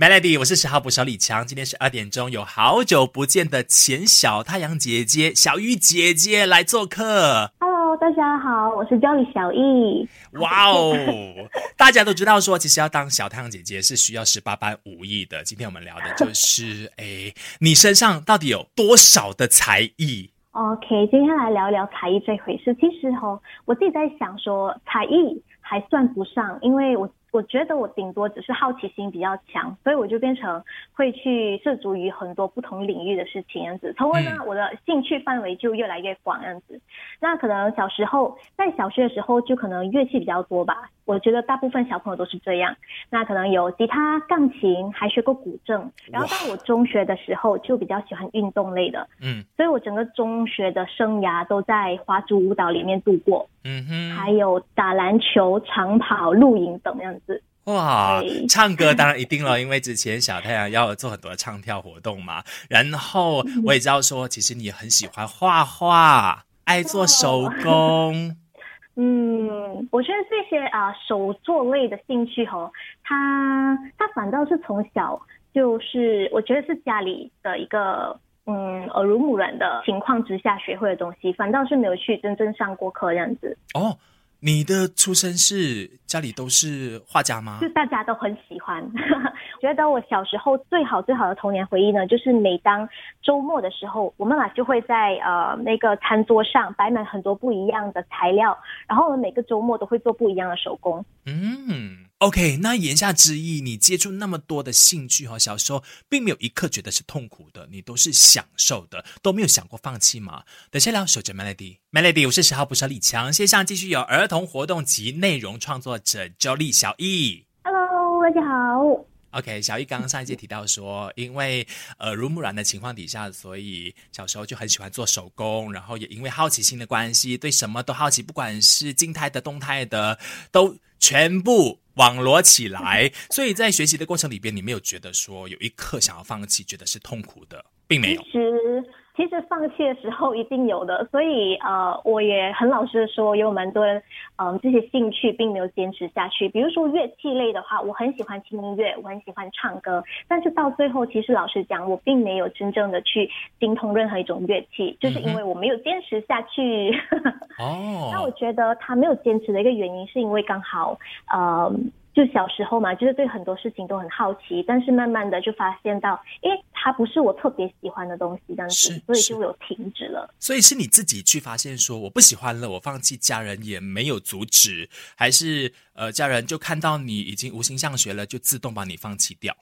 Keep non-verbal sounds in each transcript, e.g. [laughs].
Melody，我是十号捕手李强。今天十二点钟，有好久不见的前小太阳姐姐小玉姐姐来做客。Hello，大家好，我是教李小艺。哇哦！大家都知道说，其实要当小太阳姐姐是需要十八般武艺的。今天我们聊的就是，哎，你身上到底有多少的才艺？OK，今天来聊聊才艺这回事。其实哦，我自己在想说，才艺还算不上，因为我我觉得我顶多只是好奇心比较强，所以我就变成会去涉足于很多不同领域的事情，这样子。从而呢，我的兴趣范围就越来越广，样子。那可能小时候在小学的时候，就可能乐器比较多吧。我觉得大部分小朋友都是这样。那可能有吉他、钢琴，还学过古筝。然后到我中学的时候，就比较喜欢运动类的。嗯所以我整个中学的生涯都在华族舞蹈里面度过，嗯哼，还有打篮球、长跑、露营等样子。哇，唱歌当然一定了，因为之前小太阳要做很多唱跳活动嘛。然后我也知道说，其实你很喜欢画画，爱做手工。[laughs] 嗯，我觉得这些啊、手作类的兴趣吼，他他反倒是从小就是我觉得是家里的一个嗯耳濡目染的情况之下学会的东西，反倒是没有去真正上过课这样子。哦，你的出身是家里都是画家吗就？大家都很喜欢。[laughs] 觉得我小时候最好最好的童年回忆呢，就是每当周末的时候，我妈妈就会在呃那个餐桌上摆满很多不一样的材料，然后我们每个周末都会做不一样的手工。嗯，OK，那言下之意，你接触那么多的兴趣哈，小时候并没有一刻觉得是痛苦的，你都是享受的，都没有想过放弃吗？等下聊守着 Melody，Melody，我是十号捕手李强，线上继续有儿童活动及内容创作者 Jolly 小易。Hello，大家好。OK，小易刚刚上一节提到说，因为耳濡目染的情况底下，所以小时候就很喜欢做手工，然后也因为好奇心的关系，对什么都好奇，不管是静态的、动态的，都全部网罗起来。所以在学习的过程里边，你没有觉得说有一刻想要放弃，觉得是痛苦的，并没有。其实放弃的时候一定有的，[laughs] 所以呃，我也很老实的说，有蛮多人嗯、呃这些兴趣并没有坚持下去。比如说乐器类的话，我很喜欢听音乐，我很喜欢唱歌，但是到最后，其实老实讲，我并没有真正的去精通任何一种乐器，就是因为我没有坚持下去。[laughs] 那我哦，觉得他没有坚持的一个原因，是因为刚好呃。就小时候嘛，就是对很多事情都很好奇，但是慢慢的就发现到，诶，它不是我特别喜欢的东西，这样子，所以是就有停止了。所以是你自己去发现说我不喜欢了，我放弃，家人也没有阻止，还是呃家人就看到你已经无心上学了，就自动把你放弃掉？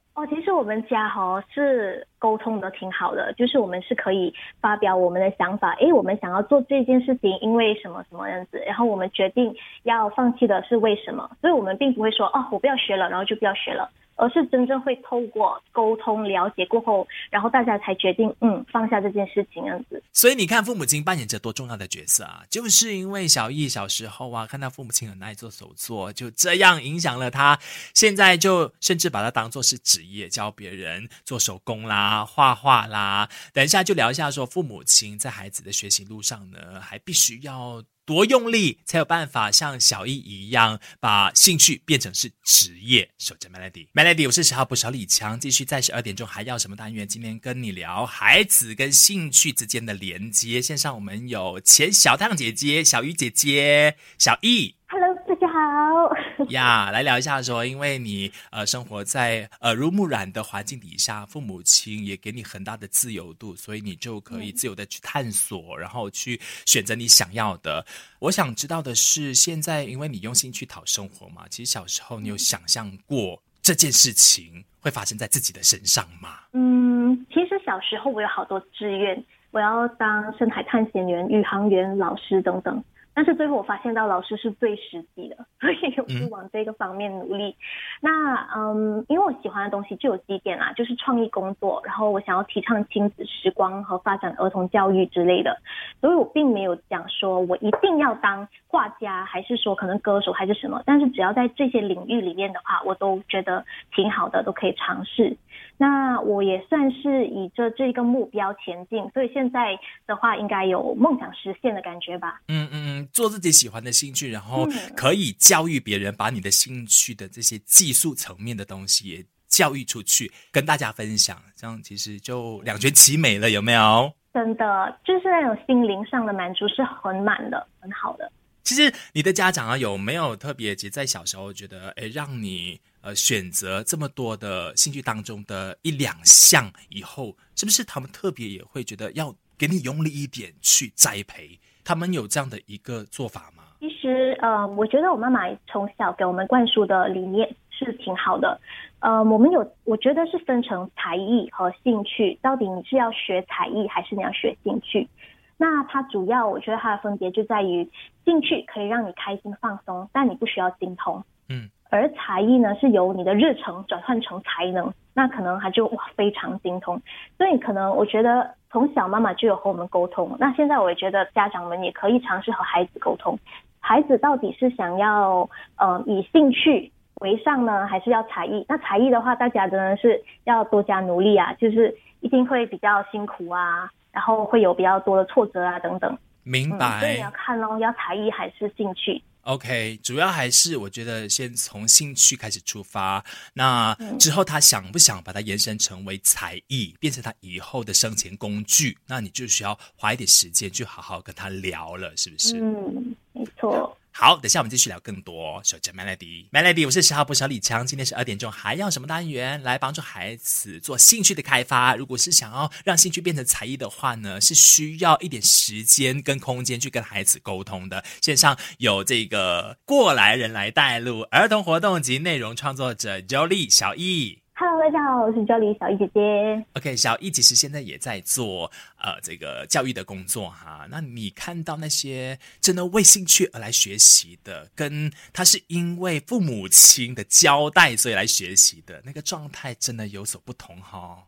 就，我们家哈、是沟通的挺好的，就是我们是可以发表我们的想法，诶，我们想要做这件事情，因为什么什么样子，然后我们决定要放弃的是为什么，所以我们并不会说哦，我不要学了，然后就不要学了。而是真正会透过沟通了解过后，然后大家才决定，嗯，放下这件事情，样子。所以你看，父母亲扮演着多重要的角色啊！就是因为小易小时候啊，看到父母亲很爱做手作，就这样影响了他。现在就甚至把它当做是职业，教别人做手工啦、画画啦。等一下就聊一下，说父母亲在孩子的学习路上呢，还必须要多用力，才有办法像小易一样，把兴趣变成是职业。守着 Melody，Melody，我是十号不小李强，继续在十二点钟还要什么单元？今天跟你聊孩子跟兴趣之间的连接。线上我们有前小太阳姐姐、小鱼姐姐、小易。Hello，好。呀 [laughs] 来聊一下说，因为你呃生活在耳濡目染的环境底下，父母亲也给你很大的自由度，所以你就可以自由的去探索，然后去选择你想要的。我想知道的是，现在因为你用心去讨生活嘛，其实小时候你有想象过这件事情会发生在自己的身上吗？嗯，其实小时候我有好多志愿，我要当深海探险员、宇航员、老师等等。但是最后我发现到老师是最实际的，[laughs] 所以我就往这个方面努力。那嗯，因为我喜欢的东西就有几点啦，就是创意工作，然后我想要提倡亲子时光和发展儿童教育之类的，所以我并没有讲说我一定要当画家，还是说可能歌手还是什么，但是只要在这些领域里面的话，我都觉得挺好的，都可以尝试。那我也算是以着这个目标前进，所以现在的话应该有梦想实现的感觉吧。嗯嗯嗯，做自己喜欢的兴趣，然后嗯可以教育别人，把你的兴趣的这些技术层面的东西也教育出去，跟大家分享，这样其实就两全其美了，有没有？真的，就是那种心灵上的满足是很满的，很好的。其实你的家长啊，有没有特别，其实在小时候觉得，哎，让你呃选择这么多的兴趣当中的一两项，以后是不是他们特别也会觉得要给你用力一点去栽培？他们有这样的一个做法吗？其实，呃，我觉得我妈妈从小给我们灌输的理念是挺好的。呃，我们有，我觉得是分成才艺和兴趣，到底你是要学才艺还是你要学兴趣？那它主要，我觉得它的分别就在于，兴趣可以让你开心放松，但你不需要精通。嗯。而才艺呢，是由你的日程转换成才能，那可能他就哇非常精通。所以可能我觉得从小妈妈就有和我们沟通，那现在我也觉得家长们也可以尝试和孩子沟通，孩子到底是想要呃以兴趣为上呢，还是要才艺？那才艺的话，大家真的是要多加努力啊，就是一定会比较辛苦啊。然后会有比较多的挫折啊，等等。明白。所以你要看哦，要才艺还是兴趣？OK，主要还是我觉得先从兴趣开始出发。那之后他想不想把它延伸成为才艺，变成他以后的生钱工具？那你就需要花一点时间去好好跟他聊了，是不是？嗯，没错。好，等下我们继续聊更多。守着 Melody，Melody，我是十号不小李强。今天十二点钟，还要什么单元来帮助孩子做兴趣的开发？如果是想要让兴趣变成才艺的话呢，是需要一点时间跟空间去跟孩子沟通的。线上有这个过来人来带路，儿童活动及内容创作者 Jolie 小易。Hello，大家好，我是教理小易姐姐。OK，小易其实现在也在做呃这个教育的工作哈。那你看到那些真的为兴趣而来学习的，跟他是因为父母亲的交代所以来学习的那个状态，真的有所不同哈。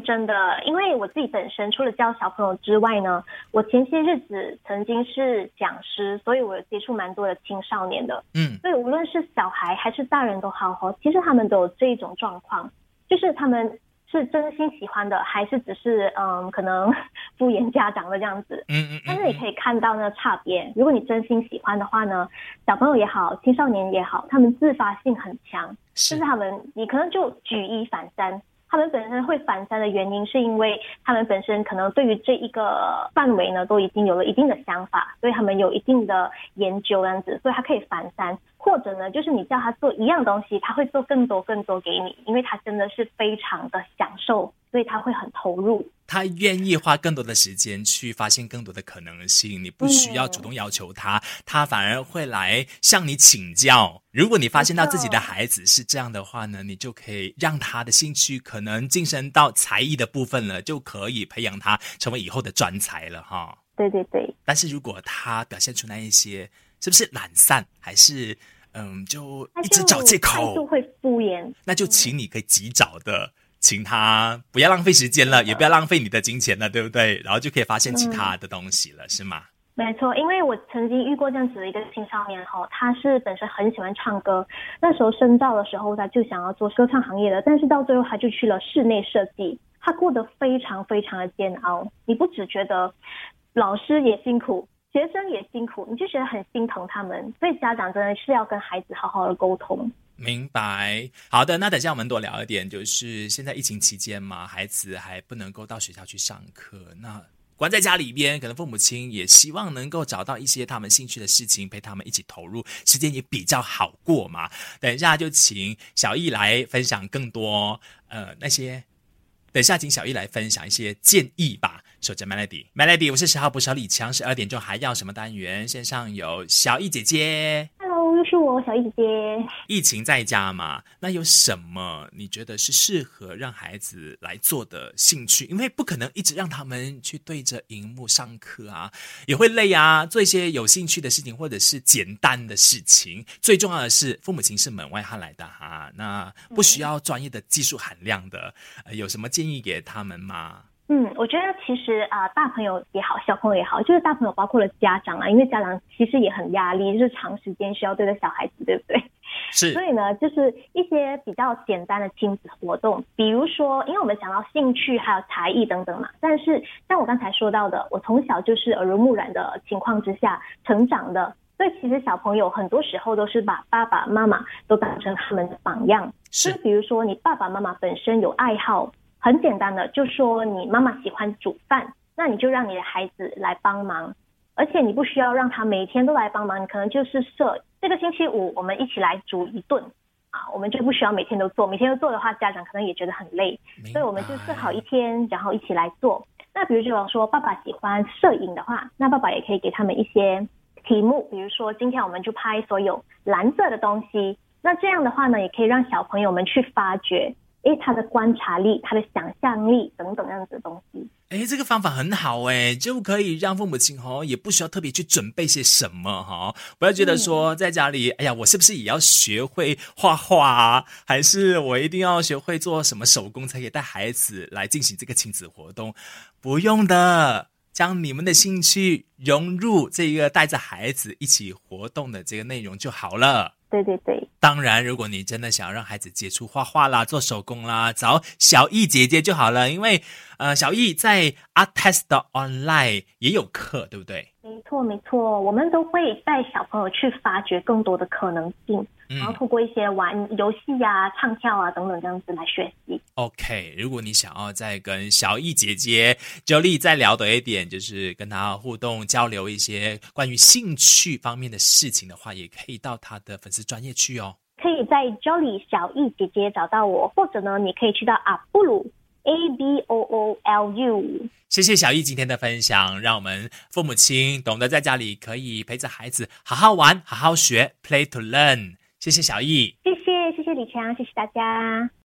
嗯，真的，因为我自己本身除了教小朋友之外呢，我前些日子曾经是讲师，所以我有接触蛮多的青少年的。嗯，所以无论是小孩还是大人都好好，其实他们都有这一种状况。就是他们是真心喜欢的，还是只是嗯，可能敷衍家长的这样子。嗯嗯。但是你可以看到那个差别。如果你真心喜欢的话呢，小朋友也好，青少年也好，他们自发性很强。是。就是他们，你可能就举一反三。他们本身会反三的原因，是因为他们本身可能对于这一个范围呢，都已经有了一定的想法，所以他们有一定的研究这样子，所以他可以反三。或者呢，就是你叫他做一样东西，他会做更多更多给你，因为他真的是非常的享受，所以他会很投入。他愿意花更多的时间去发现更多的可能性，你不需要主动要求他，他反而会来向你请教。如果你发现到自己的孩子是这样的话呢，你就可以让他的兴趣可能晋升到才艺的部分了，就可以培养他成为以后的专才了哈。对对对。但是如果他表现出那一些。是不是懒散，还是嗯，就一直找借口，就会敷衍？那就请你可以及早的，请他不要浪费时间了，也不要浪费你的金钱了，对不对？然后就可以发现其他的东西了，是吗？没错，因为我曾经遇过这样子的一个青少年哈，他是本身很喜欢唱歌，那时候深造的时候他就想要做歌唱行业的，但是到最后他就去了室内设计，他过得非常非常的煎熬。你不只觉得老师也辛苦。学生也辛苦，你就觉得很心疼他们，所以家长真的是要跟孩子好好的沟通。明白，好的，那等下我们多聊一点，就是现在疫情期间嘛，孩子还不能够到学校去上课，那关在家里边，可能父母亲也希望能够找到一些他们兴趣的事情，陪他们一起投入，时间也比较好过嘛。等一下就请小易来分享更多，呃，那些，等下请小易来分享一些建议吧。守着 Melody，Melody，我是十号不少李强，十二点钟还要什么单元？线上有小易姐姐，Hello，又是我小易姐姐。疫情在家嘛，那有什么你觉得是适合让孩子来做的兴趣？因为不可能一直让他们去对着荧幕上课啊，也会累啊。做一些有兴趣的事情，或者是简单的事情。最重要的是，父母亲是门外汉来的哈，那不需要专业的技术含量的，有什么建议给他们吗？嗯，我觉得其实啊，大朋友也好，小朋友也好，就是大朋友包括了家长啊，因为家长其实也很压力，就是长时间需要对着小孩子，对不对？[laughs] 是。所以呢，就是一些比较简单的亲子活动，比如说，因为我们讲到兴趣还有才艺等等嘛，但是像我刚才说到的，我从小就是耳濡目染的情况之下成长的。所以其实小朋友很多时候都是把爸爸妈妈都当成他们的榜样。是就比如说你爸爸妈妈本身有爱好，很简单的，就说你妈妈喜欢煮饭，那你就让你的孩子来帮忙，而且你不需要让他每天都来帮忙，你可能就是设这个星期五我们一起来煮一顿。啊，我们就不需要每天都做，每天都做的话，家长可能也觉得很累，所以我们就白设好一天，然后一起来做。那比如就说爸爸喜欢摄影的话，那爸爸也可以给他们一些题目，比如说今天我们就拍所有蓝色的东西。那这样的话呢，也可以让小朋友们去发掘，诶，他的观察力、他的想象力等等这样子的东西。哎，这个方法很好哎，就可以让父母亲哦，也不需要特别去准备些什么哈，不要觉得说在家里，哎呀，我是不是也要学会画画啊？还是我一定要学会做什么手工才可以带孩子来进行这个亲子活动？不用的，将你们的兴趣融入这个带着孩子一起活动的这个内容就好了。对对对，当然，如果你真的想要让孩子接触画画啦、做手工啦，找小易姐姐就好了。因为呃，小易在 Art Test Online 也有课，对不对？没错没错，我们都会带小朋友去发掘更多的可能性，然后嗯透过一些玩游戏啊、唱跳啊等等这样子来学习。，OK。如果你想要再跟小易姐姐 Jolie 再聊多一点，就是跟她互动交流一些关于兴趣方面的事情的话，也可以到她的粉丝专业去哦。可以在 Jolly 小易姐姐找到我，或者呢，你可以去到阿布鲁 A B O O L U。谢谢小易今天的分享，让我们父母亲懂得在家里可以陪着孩子好好玩、好好学，Play to Learn。谢谢小易。谢谢谢谢李强，谢谢大家。